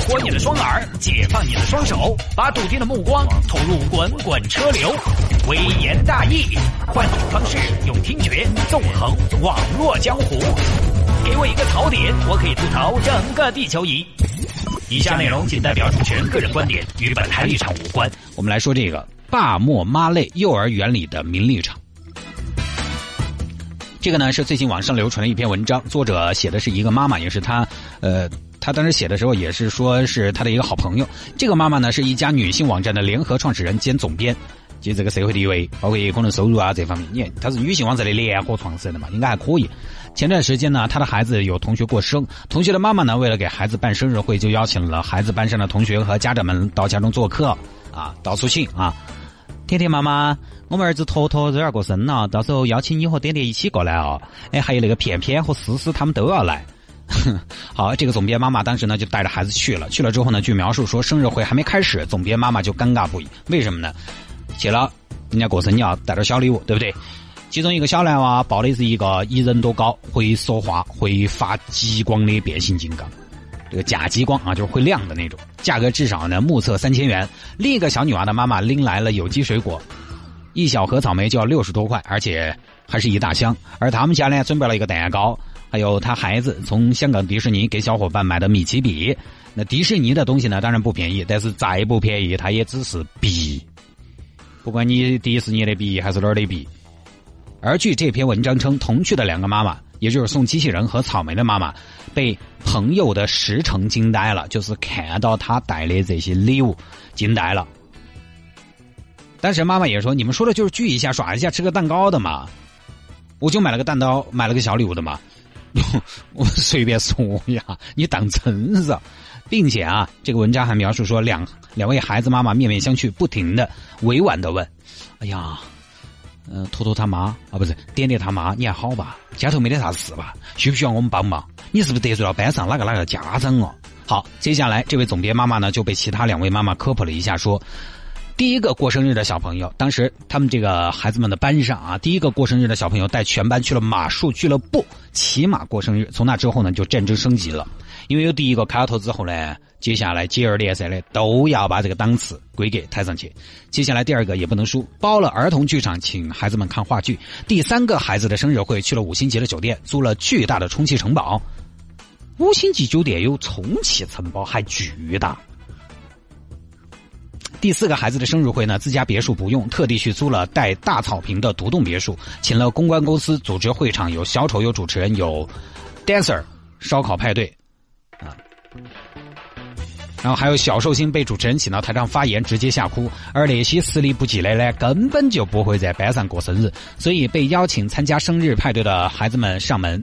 活你的双耳，解放你的双手，把笃定的目光投入滚滚车流。微言大义，换种方式，用听觉纵横网络江湖。给我一个槽点，我可以吐槽整个地球仪。以下内容仅代表主持人个人观点，与本台立场无关。我们来说这个爸莫妈类幼儿园里的名利场。这个呢是最近网上流传的一篇文章，作者写的是一个妈妈，也是她，呃，他当时写的时候也是说是他的一个好朋友。这个妈妈呢是一家女性网站的联合创始人兼总编，及这个社会地位，包括可能收入啊这方面，你她是女性网站的联合创始人的嘛，应该还可以。前段时间呢，她的孩子有同学过生，同学的妈妈呢为了给孩子办生日会，就邀请了孩子班上的同学和家长们到家中做客，啊，到处请啊。甜甜妈妈，我们儿子坨坨这儿过生了，到时候邀请你和点点一起过来哦。哎，还有那个片片和思思他们都要来。好，这个总编妈妈当时呢就带着孩子去了。去了之后呢，据描述说生日会还没开始，总编妈妈就尴尬不已。为什么呢？去了，人家过生你要带点小礼物，对不对？其中一个小男娃抱的是一个一人多高、会说话、会发激光的变形金刚。这个假激光啊，就是会亮的那种，价格至少呢目测三千元。另一个小女娃的妈妈拎来了有机水果，一小盒草莓就要六十多块，而且还是一大箱。而他们家呢准备了一个蛋糕，还有他孩子从香港迪士尼给小伙伴买的米奇笔。那迪士尼的东西呢当然不便宜，但是再不便宜它也只是笔，不管你迪士尼的笔还是哪儿的笔。而据这篇文章称，同去的两个妈妈。也就是送机器人和草莓的妈妈，被朋友的实诚惊呆了，就是看到他带的这些礼物惊呆了。当时妈妈也说：“你们说的就是聚一下、耍一下、吃个蛋糕的嘛，我就买了个蛋糕，买了个小礼物的嘛。” 我随便说呀，你当真是？并且啊，这个文章还描述说，两两位孩子妈妈面面相觑，不停的委婉的问：“哎呀。”嗯，坨坨他妈啊，不是点点他妈，你还好吧？家头没得啥事吧？需不需要我们帮忙？你是不是得罪了班上哪个哪个家长哦？好，接下来这位总编妈妈呢，就被其他两位妈妈科普了一下，说，第一个过生日的小朋友，当时他们这个孩子们的班上啊，第一个过生日的小朋友带全班去了马术俱乐部骑马过生日，从那之后呢，就战争升级了。因为有第一个开头之后呢，接下来接二连三的都要把这个档次归给抬上去。接下来第二个也不能输，包了儿童剧场，请孩子们看话剧。第三个孩子的生日会去了五星级的酒店，租了巨大的充气城堡。五星级酒店有充气城堡还巨大。第四个孩子的生日会呢，自家别墅不用，特地去租了带大草坪的独栋别墅，请了公关公司组织会场，有小丑，有主持人，有 dancer，烧烤派对。啊，然后还有小寿星被主持人请到台上发言，直接吓哭；而那些实力不济的呢，根本就不会在班上过生日，所以被邀请参加生日派对的孩子们上门，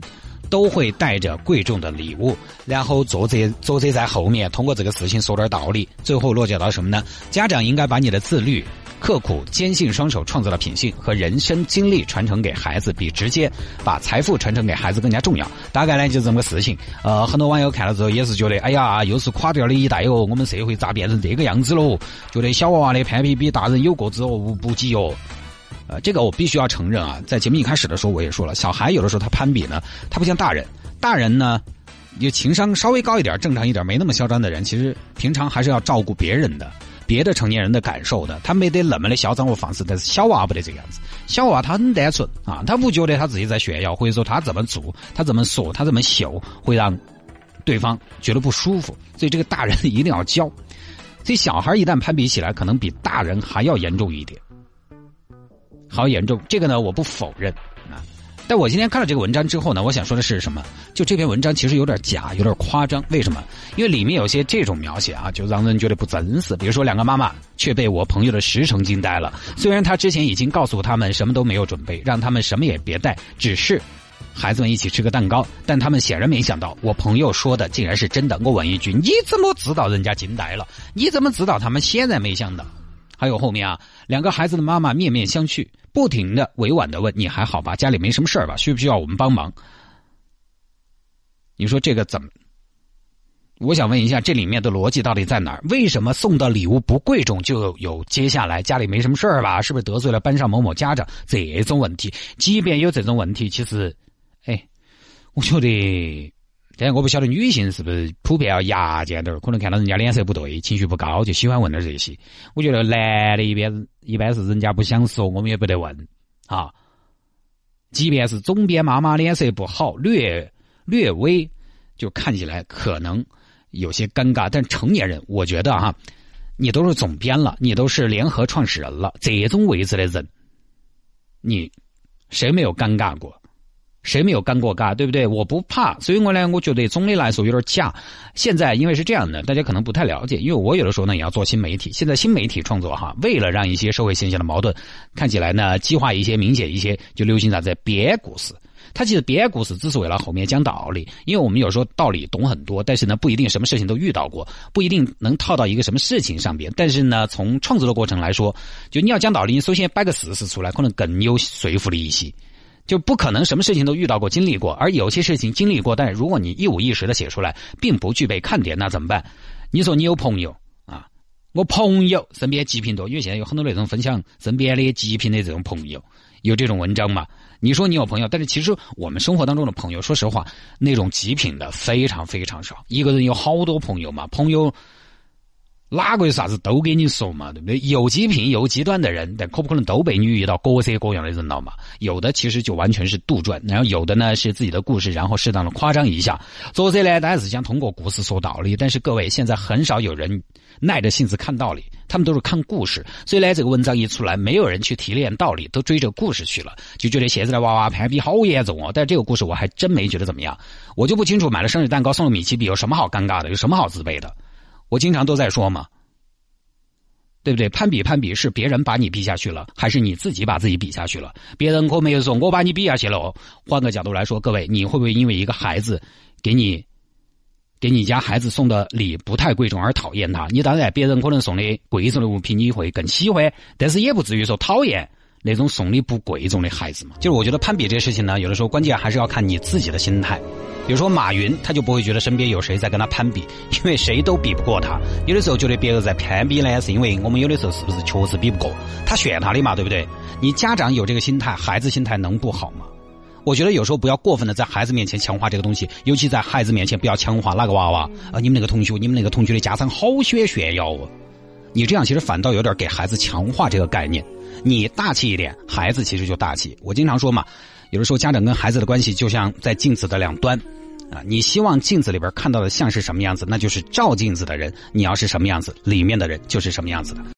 都会带着贵重的礼物，然后作者作者在后面通过这个事情说点道理，最后落脚到什么呢？家长应该把你的自律。刻苦坚信双手创造的品性和人生经历传承给孩子，比直接把财富传承给孩子更加重要。大概呢就这么个事情。呃，很多网友看了之后也是觉得，哎呀，又是垮掉的一代哦，我们社会咋变成这个样子喽？觉得小娃娃的攀比比大人有过之而无不及哦。呃，这个我必须要承认啊，在节目一开始的时候我也说了，小孩有的时候他攀比呢，他不像大人，大人呢，有情商稍微高一点、正常一点、没那么嚣张的人，其实平常还是要照顾别人的。别的成年人的感受的，他没得那么的嚣张或放肆，但是小娃不得这个样子。小娃他很单纯啊，他不觉得他自己在炫耀，或者说他怎么做，他怎么说，他怎么秀，会让对方觉得不舒服。所以这个大人 一定要教。所以小孩一旦攀比起来，可能比大人还要严重一点，好严重。这个呢，我不否认啊。但我今天看了这个文章之后呢，我想说的是什么？就这篇文章其实有点假，有点夸张。为什么？因为里面有些这种描写啊，就让人觉得不真实。比如说，两个妈妈却被我朋友的实诚惊呆了。虽然他之前已经告诉他们什么都没有准备，让他们什么也别带，只是孩子们一起吃个蛋糕，但他们显然没想到，我朋友说的竟然是真的。我问一句：你怎么知道人家惊呆了？你怎么知道他们显然没想到？还有后面啊，两个孩子的妈妈面面相觑。不停的委婉的问你还好吧？家里没什么事吧？需不需要我们帮忙？你说这个怎么？我想问一下，这里面的逻辑到底在哪儿？为什么送的礼物不贵重就有接下来家里没什么事吧？是不是得罪了班上某某家长这种问题？即便有这种问题，其实，哎，我觉得但我不晓得女性是不是普遍要牙尖点儿，可能看到人家脸色不对，情绪不高，就喜欢问点这些。我觉得男的一边一般是人家不想说，我们也不得问啊。即便是总编妈妈脸色不好，略略微就看起来可能有些尴尬，但成年人，我觉得哈，你都是总编了，你都是联合创始人了，这种位置的人，你谁没有尴尬过？谁没有干过嘎，对不对？我不怕，所以我呢，我觉得总的来说有点假。现在因为是这样的，大家可能不太了解，因为我有的时候呢也要做新媒体。现在新媒体创作哈，为了让一些社会现象的矛盾看起来呢激化一些、明显一些，就流行啥子编故事。它其实编故事只是为了后面讲道理，因为我们有时候道理懂很多，但是呢不一定什么事情都遇到过，不一定能套到一个什么事情上边。但是呢，从创作的过程来说，就你要讲道理，你首先摆个事实出来，可能更有说服力一些。就不可能什么事情都遇到过、经历过，而有些事情经历过，但是如果你一五一十的写出来，并不具备看点，那怎么办？你说你有朋友啊，我朋友身边极品多，因为现在有很多那种分享身边的极品的这种朋友，有这种文章嘛？你说你有朋友，但是其实我们生活当中的朋友，说实话，那种极品的非常非常少。一个人有好多朋友嘛，朋友。哪个有啥子都给你说嘛，对不对？有极品有极端的人，但可不可能都被你遇到各色各样的人了嘛？有的其实就完全是杜撰，然后有的呢是自己的故事，然后适当的夸张一下。作者呢，当然是想通过故事说道理，但是各位现在很少有人耐着性子看道理，他们都是看故事。所以呢，这个文章一出来，没有人去提炼道理，都追着故事去了，就觉得现在的娃娃攀比好严重哦。但这个故事我还真没觉得怎么样，我就不清楚买了生日蛋糕送了米奇笔有什么好尴尬的，有什么好自卑的。我经常都在说嘛，对不对？攀比攀比是别人把你比下去了，还是你自己把自己比下去了？别人可没有说我把你比下去了。换个角度来说，各位，你会不会因为一个孩子给你给你家孩子送的礼不太贵重而讨厌他？你当然，别人可能送的贵重的物品你会更喜欢，但是也不至于说讨厌。那种送礼不贵重的孩子嘛，就是我觉得攀比这事情呢，有的时候关键还是要看你自己的心态。比如说马云，他就不会觉得身边有谁在跟他攀比，因为谁都比不过他。有的时候觉得别人在攀比呢，是因为我们有的时候是不是确实比不过他炫他的嘛，对不对？你家长有这个心态，孩子心态能不好吗？我觉得有时候不要过分的在孩子面前强化这个东西，尤其在孩子面前不要强化哪个娃娃啊，你们那个同学，你们那个同学的家长好喜欢炫耀哦。你这样其实反倒有点给孩子强化这个概念。你大气一点，孩子其实就大气。我经常说嘛，有的时候家长跟孩子的关系就像在镜子的两端，啊，你希望镜子里边看到的像是什么样子，那就是照镜子的人；你要是什么样子，里面的人就是什么样子的。